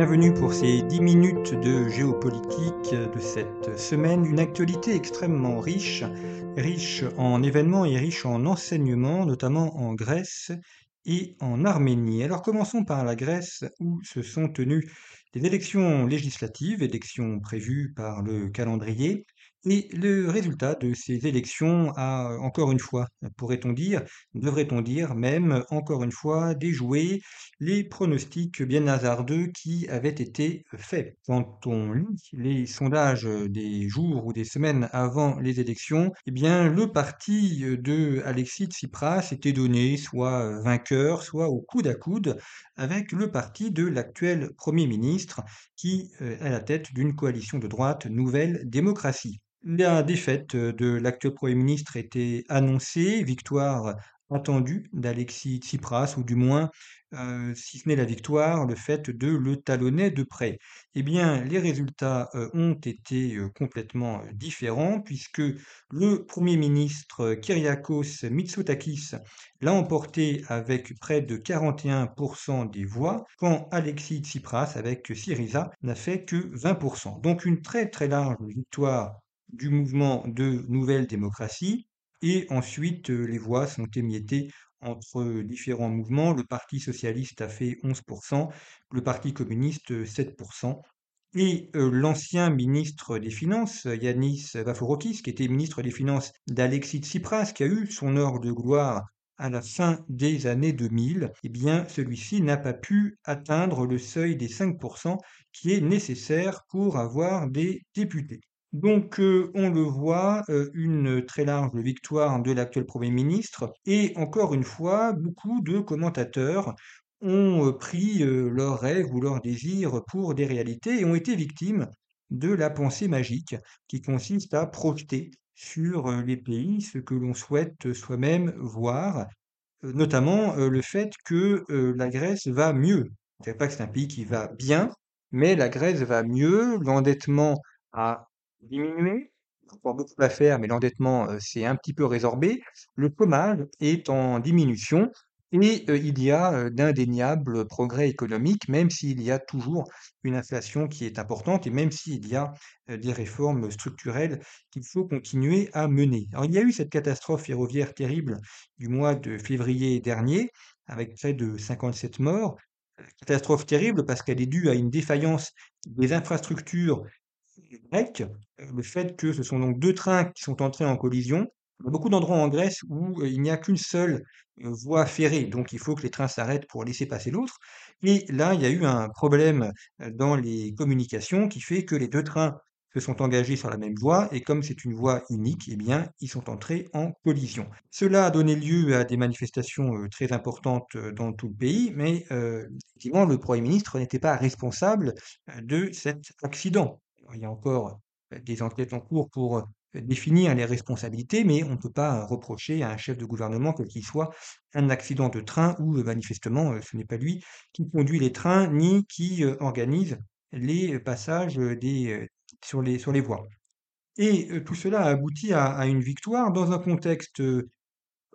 Bienvenue pour ces 10 minutes de géopolitique de cette semaine. Une actualité extrêmement riche, riche en événements et riche en enseignements, notamment en Grèce et en Arménie. Alors commençons par la Grèce où se sont tenues des élections législatives, élections prévues par le calendrier. Et le résultat de ces élections a, encore une fois, pourrait-on dire, devrait-on dire même, encore une fois, déjoué les pronostics bien hasardeux qui avaient été faits. Quand on lit les sondages des jours ou des semaines avant les élections, eh bien, le parti de Alexis Tsipras était donné soit vainqueur, soit au coude à coude avec le parti de l'actuel Premier ministre qui est à la tête d'une coalition de droite Nouvelle Démocratie. La défaite de l'actuel Premier ministre était annoncée, victoire attendue d'Alexis Tsipras, ou du moins, euh, si ce n'est la victoire, le fait de le talonner de près. Eh bien, les résultats euh, ont été euh, complètement différents, puisque le Premier ministre Kyriakos Mitsotakis l'a emporté avec près de 41% des voix, quand Alexis Tsipras, avec Syriza, n'a fait que 20%. Donc une très très large victoire du mouvement de Nouvelle Démocratie. Et ensuite, les voix sont émiettées entre différents mouvements. Le Parti socialiste a fait 11%, le Parti communiste 7%. Et l'ancien ministre des Finances, Yanis Varoufakis, qui était ministre des Finances d'Alexis Tsipras, qui a eu son heure de gloire à la fin des années 2000, eh bien, celui-ci n'a pas pu atteindre le seuil des 5% qui est nécessaire pour avoir des députés. Donc, on le voit, une très large victoire de l'actuel Premier ministre et encore une fois, beaucoup de commentateurs ont, pris, leurs rêves ou leurs désirs pour des réalités et ont été victimes de la pensée magique qui consiste à projeter sur, les pays ce que l'on souhaite soi-même voir, notamment, le fait que, la Grèce va mieux. Je ne pas que c'est un pays qui va bien, mais la Grèce va mieux, l'endettement a diminué. Encore beaucoup à faire, mais l'endettement s'est un petit peu résorbé. Le chômage est en diminution et il y a d'indéniables progrès économiques, même s'il y a toujours une inflation qui est importante et même s'il y a des réformes structurelles qu'il faut continuer à mener. Alors, il y a eu cette catastrophe ferroviaire terrible du mois de février dernier, avec près de 57 morts. Catastrophe terrible parce qu'elle est due à une défaillance des infrastructures grec, le fait que ce sont donc deux trains qui sont entrés en collision. Il y a beaucoup d'endroits en Grèce où il n'y a qu'une seule voie ferrée, donc il faut que les trains s'arrêtent pour laisser passer l'autre. Et là, il y a eu un problème dans les communications qui fait que les deux trains se sont engagés sur la même voie et comme c'est une voie unique, eh bien, ils sont entrés en collision. Cela a donné lieu à des manifestations très importantes dans tout le pays, mais effectivement, le Premier ministre n'était pas responsable de cet accident il y a encore des enquêtes en cours pour définir les responsabilités, mais on ne peut pas reprocher à un chef de gouvernement, quel qu'il soit, un accident de train où manifestement ce n'est pas lui qui conduit les trains ni qui organise les passages sur, les, sur les voies. Et tout cela a abouti à, une victoire dans un contexte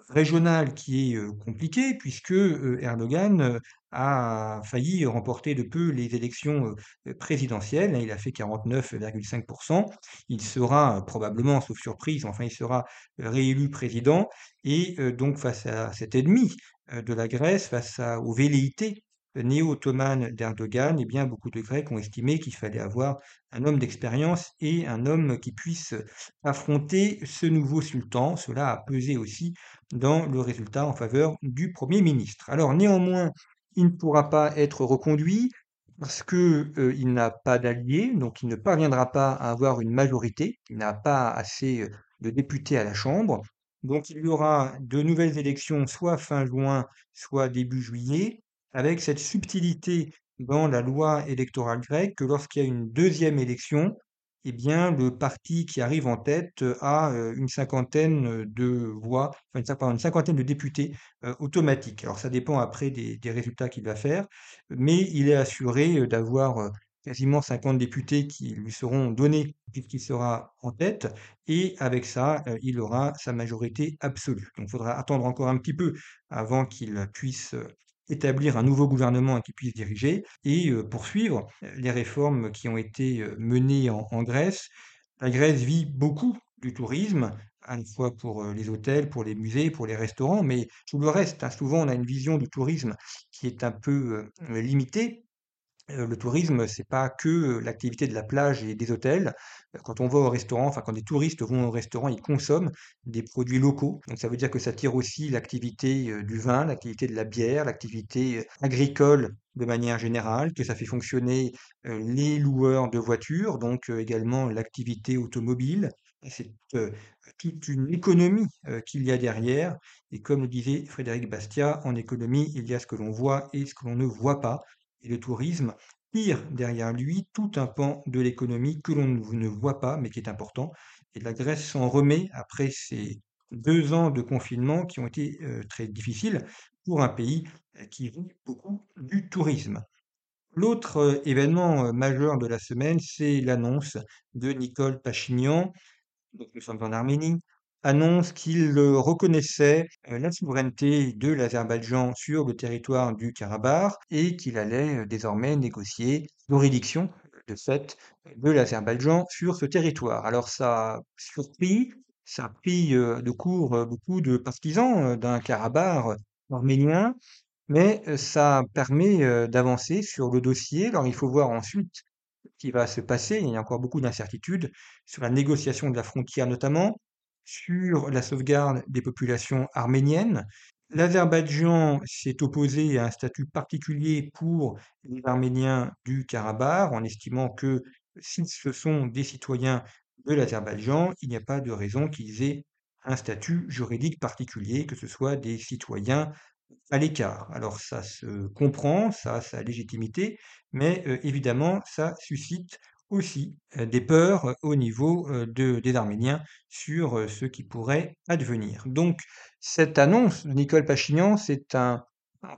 régional qui est compliqué, puisque Erdogan a failli remporter de peu les élections présidentielles. Il a fait 49,5%. Il sera probablement, sauf surprise, enfin il sera réélu président. Et donc face à cet ennemi de la Grèce, face aux velléités néo-ottomane d'Erdogan, eh bien, beaucoup de Grecs ont estimé qu'il fallait avoir un homme d'expérience et un homme qui puisse affronter ce nouveau sultan. Cela a pesé aussi dans le résultat en faveur du Premier ministre. Alors néanmoins, il ne pourra pas être reconduit parce qu'il euh, n'a pas d'alliés, donc il ne parviendra pas à avoir une majorité, il n'a pas assez euh, de députés à la Chambre. Donc il y aura de nouvelles élections soit fin juin, soit début juillet. Avec cette subtilité dans la loi électorale grecque que lorsqu'il y a une deuxième élection, eh bien, le parti qui arrive en tête a une cinquantaine de voix, enfin une, cinquantaine de députés automatiques. Alors ça dépend après des, résultats qu'il va faire, mais il est assuré d'avoir quasiment 50 députés qui lui seront donnés puisqu'il sera en tête, et avec ça, euh, il aura sa majorité absolue. Donc il faudra attendre encore un petit peu avant qu'il puisse euh, établir un nouveau gouvernement et qu'il puisse diriger, et euh, poursuivre les réformes qui ont été menées en, Grèce. La Grèce vit beaucoup du tourisme, à la fois pour les hôtels, pour les musées, pour les restaurants, mais tout le reste. Hein. souvent, on a une vision du tourisme qui est un peu limitée le tourisme, c'est pas que l'activité de la plage et des hôtels. Quand on va au restaurant, enfin quand des touristes vont au restaurant, ils consomment des produits locaux. Donc ça veut dire que ça tire aussi l'activité du vin, l'activité de la bière, l'activité agricole de manière générale, que ça fait fonctionner les loueurs de voitures, donc également l'activité automobile. C'est toute une économie qu'il y a derrière. Et comme le disait Frédéric Bastiat, en économie, il y a ce que l'on voit et ce que l'on ne voit pas et le tourisme tire derrière lui tout un pan de l'économie que l'on ne voit pas, mais qui est important. Et la Grèce s'en remet après ces deux ans de confinement qui ont été euh, très difficiles pour un pays euh, qui vit beaucoup du tourisme. L'autre euh, événement majeur de la semaine, c'est l'annonce de Nicole Pachinian. Donc nous sommes en Arménie, annonce qu'il reconnaissait euh, la souveraineté de l'Azerbaïdjan sur le territoire du Karabakh et qu'il allait euh, désormais négocier l'oridiction de fait de l'Azerbaïdjan sur ce territoire. Alors ça a ça a euh, de court beaucoup de partisans d'un Karabakh arménien, mais ça permet d'avancer sur le dossier. Alors il faut voir ensuite ce qui va se passer. Il y a encore beaucoup d'incertitudes sur la négociation de la frontière notamment sur la sauvegarde des populations arméniennes. L'Azerbaïdjan s'est opposé à un statut particulier pour les Arméniens du Karabakh en estimant que si ce sont des citoyens de l'Azerbaïdjan, il n'y a pas de raison qu'ils aient un statut juridique particulier, que ce soit des citoyens à l'écart. Alors ça se comprend, ça a sa légitimité, mais euh, évidemment ça suscite aussi des peurs au niveau de, des Arméniens sur ce qui pourrait advenir. Donc cette annonce de Nicole Pachinian, c'est un,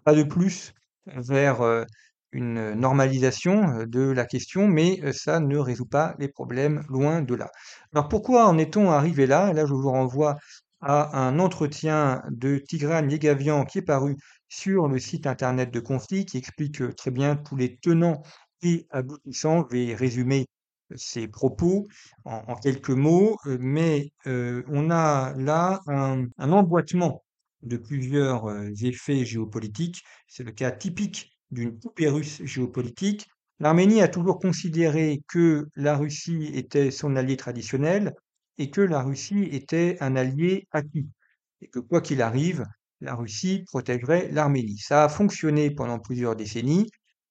pas de plus vers une normalisation de la question, mais ça ne résout pas les problèmes loin de là. Alors pourquoi en est-on arrivé là? Là, je vous renvoie à un entretien de Tigran Yegavian qui est paru sur le site internet de Conflit, qui explique très bien tous les tenants et aboutissant, je vais résumer ces propos en, quelques mots, mais on a là un, emboîtement de plusieurs effets géopolitiques. C'est le cas typique d'une poupée russe géopolitique. L'Arménie a toujours considéré que la Russie était son allié traditionnel et que la Russie était un allié acquis. Et que quoi qu'il arrive, la Russie protégerait l'Arménie. Ça a fonctionné pendant plusieurs décennies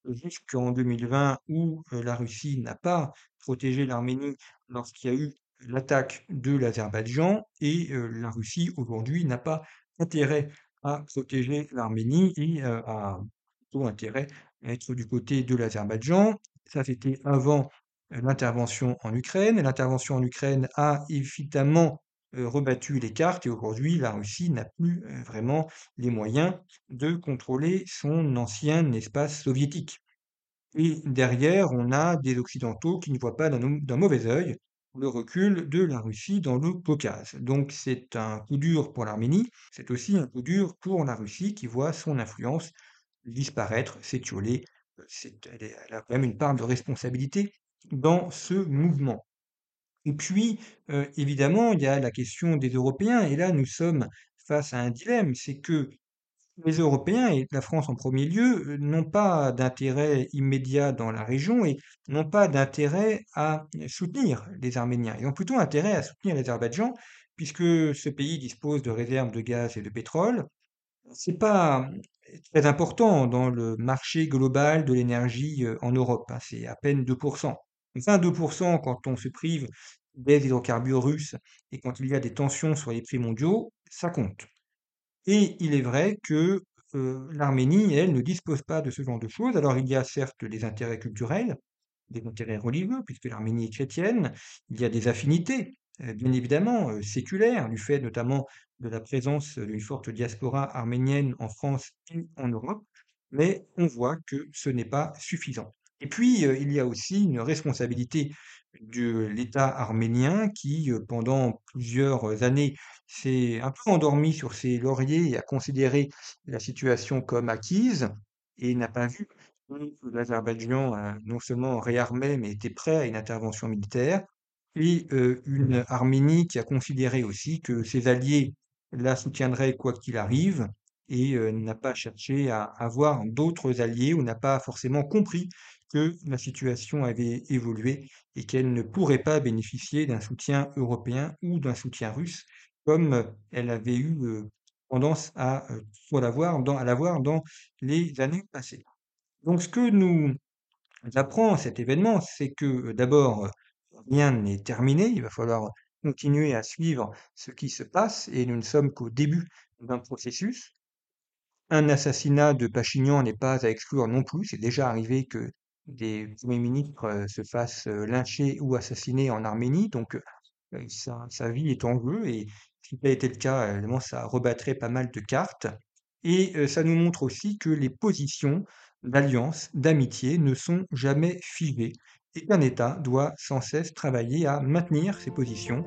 jusqu'en 2020 où la Russie n'a pas protégé l'Arménie lorsqu'il y a eu l'attaque de l'Azerbaïdjan et la Russie aujourd'hui n'a pas intérêt à protéger l'Arménie et a plutôt intérêt à être du côté de l'Azerbaïdjan. Ça, c'était avant l'intervention en Ukraine. L'intervention en Ukraine a évidemment rebattu les cartes et aujourd'hui, la Russie n'a plus vraiment les moyens de contrôler son ancien espace soviétique. Et derrière, on a des Occidentaux qui ne voient pas d'un mauvais œil le recul de la Russie dans le Caucase. Donc c'est un coup dur pour l'Arménie, c'est aussi un coup dur pour la Russie qui voit son influence disparaître, s'étioler. Elle a quand même une part de responsabilité dans ce mouvement. Et puis, évidemment, il y a la question des Européens, et là, nous sommes face à un dilemme, c'est que les Européens, et la France en premier lieu, n'ont pas d'intérêt immédiat dans la région et n'ont pas d'intérêt à soutenir les Arméniens. Ils ont plutôt intérêt à soutenir l'Azerbaïdjan, puisque ce pays dispose de réserves de gaz et de pétrole. C'est pas très important dans le marché global de l'énergie en Europe, hein, c'est à peine 2%. Enfin, 2% quand on se prive des hydrocarbures russes et quand il y a des tensions sur les prix mondiaux, ça compte. Et il est vrai que l'Arménie, elle, ne dispose pas de ce genre de choses. Alors il y a certes des intérêts culturels, des intérêts religieux, puisque l'Arménie est chrétienne, il y a des affinités, bien évidemment, séculaires, du fait notamment de la présence d'une forte diaspora arménienne en France et en Europe, mais on voit que ce n'est pas suffisant. Et puis, il y a aussi une responsabilité de l'État arménien qui, pendant plusieurs années, s'est un peu endormi sur ses lauriers et a considéré la situation comme acquise et n'a pas vu que l'Azerbaïdjan non seulement réarmé, mais était prêt à une intervention militaire, et une Arménie qui a considéré aussi que ses alliés la soutiendraient quoi qu'il arrive, et n'a pas cherché à avoir d'autres alliés ou n'a pas forcément compris que la situation avait évolué et qu'elle ne pourrait pas bénéficier d'un soutien européen ou d'un soutien russe comme elle avait eu tendance à l'avoir dans, à l'avoir dans les années passées. Donc ce que nous apprend cet événement, c'est que d'abord, rien n'est terminé, il va falloir continuer à suivre ce qui se passe et nous ne sommes qu'au début d'un processus. Un assassinat de Pachignan n'est pas à exclure non plus. C'est déjà arrivé que des premiers ministres se fassent lyncher ou assassiner en Arménie. Donc, sa, vie est en jeu. Et si ça a été le cas, évidemment, ça rebattrait pas mal de cartes. Et ça nous montre aussi que les positions d'alliance, d'amitié ne sont jamais figées et qu'un État doit sans cesse travailler à maintenir ses positions,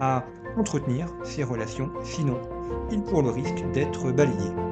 à entretenir ses relations, sinon il court le risque d'être balayé.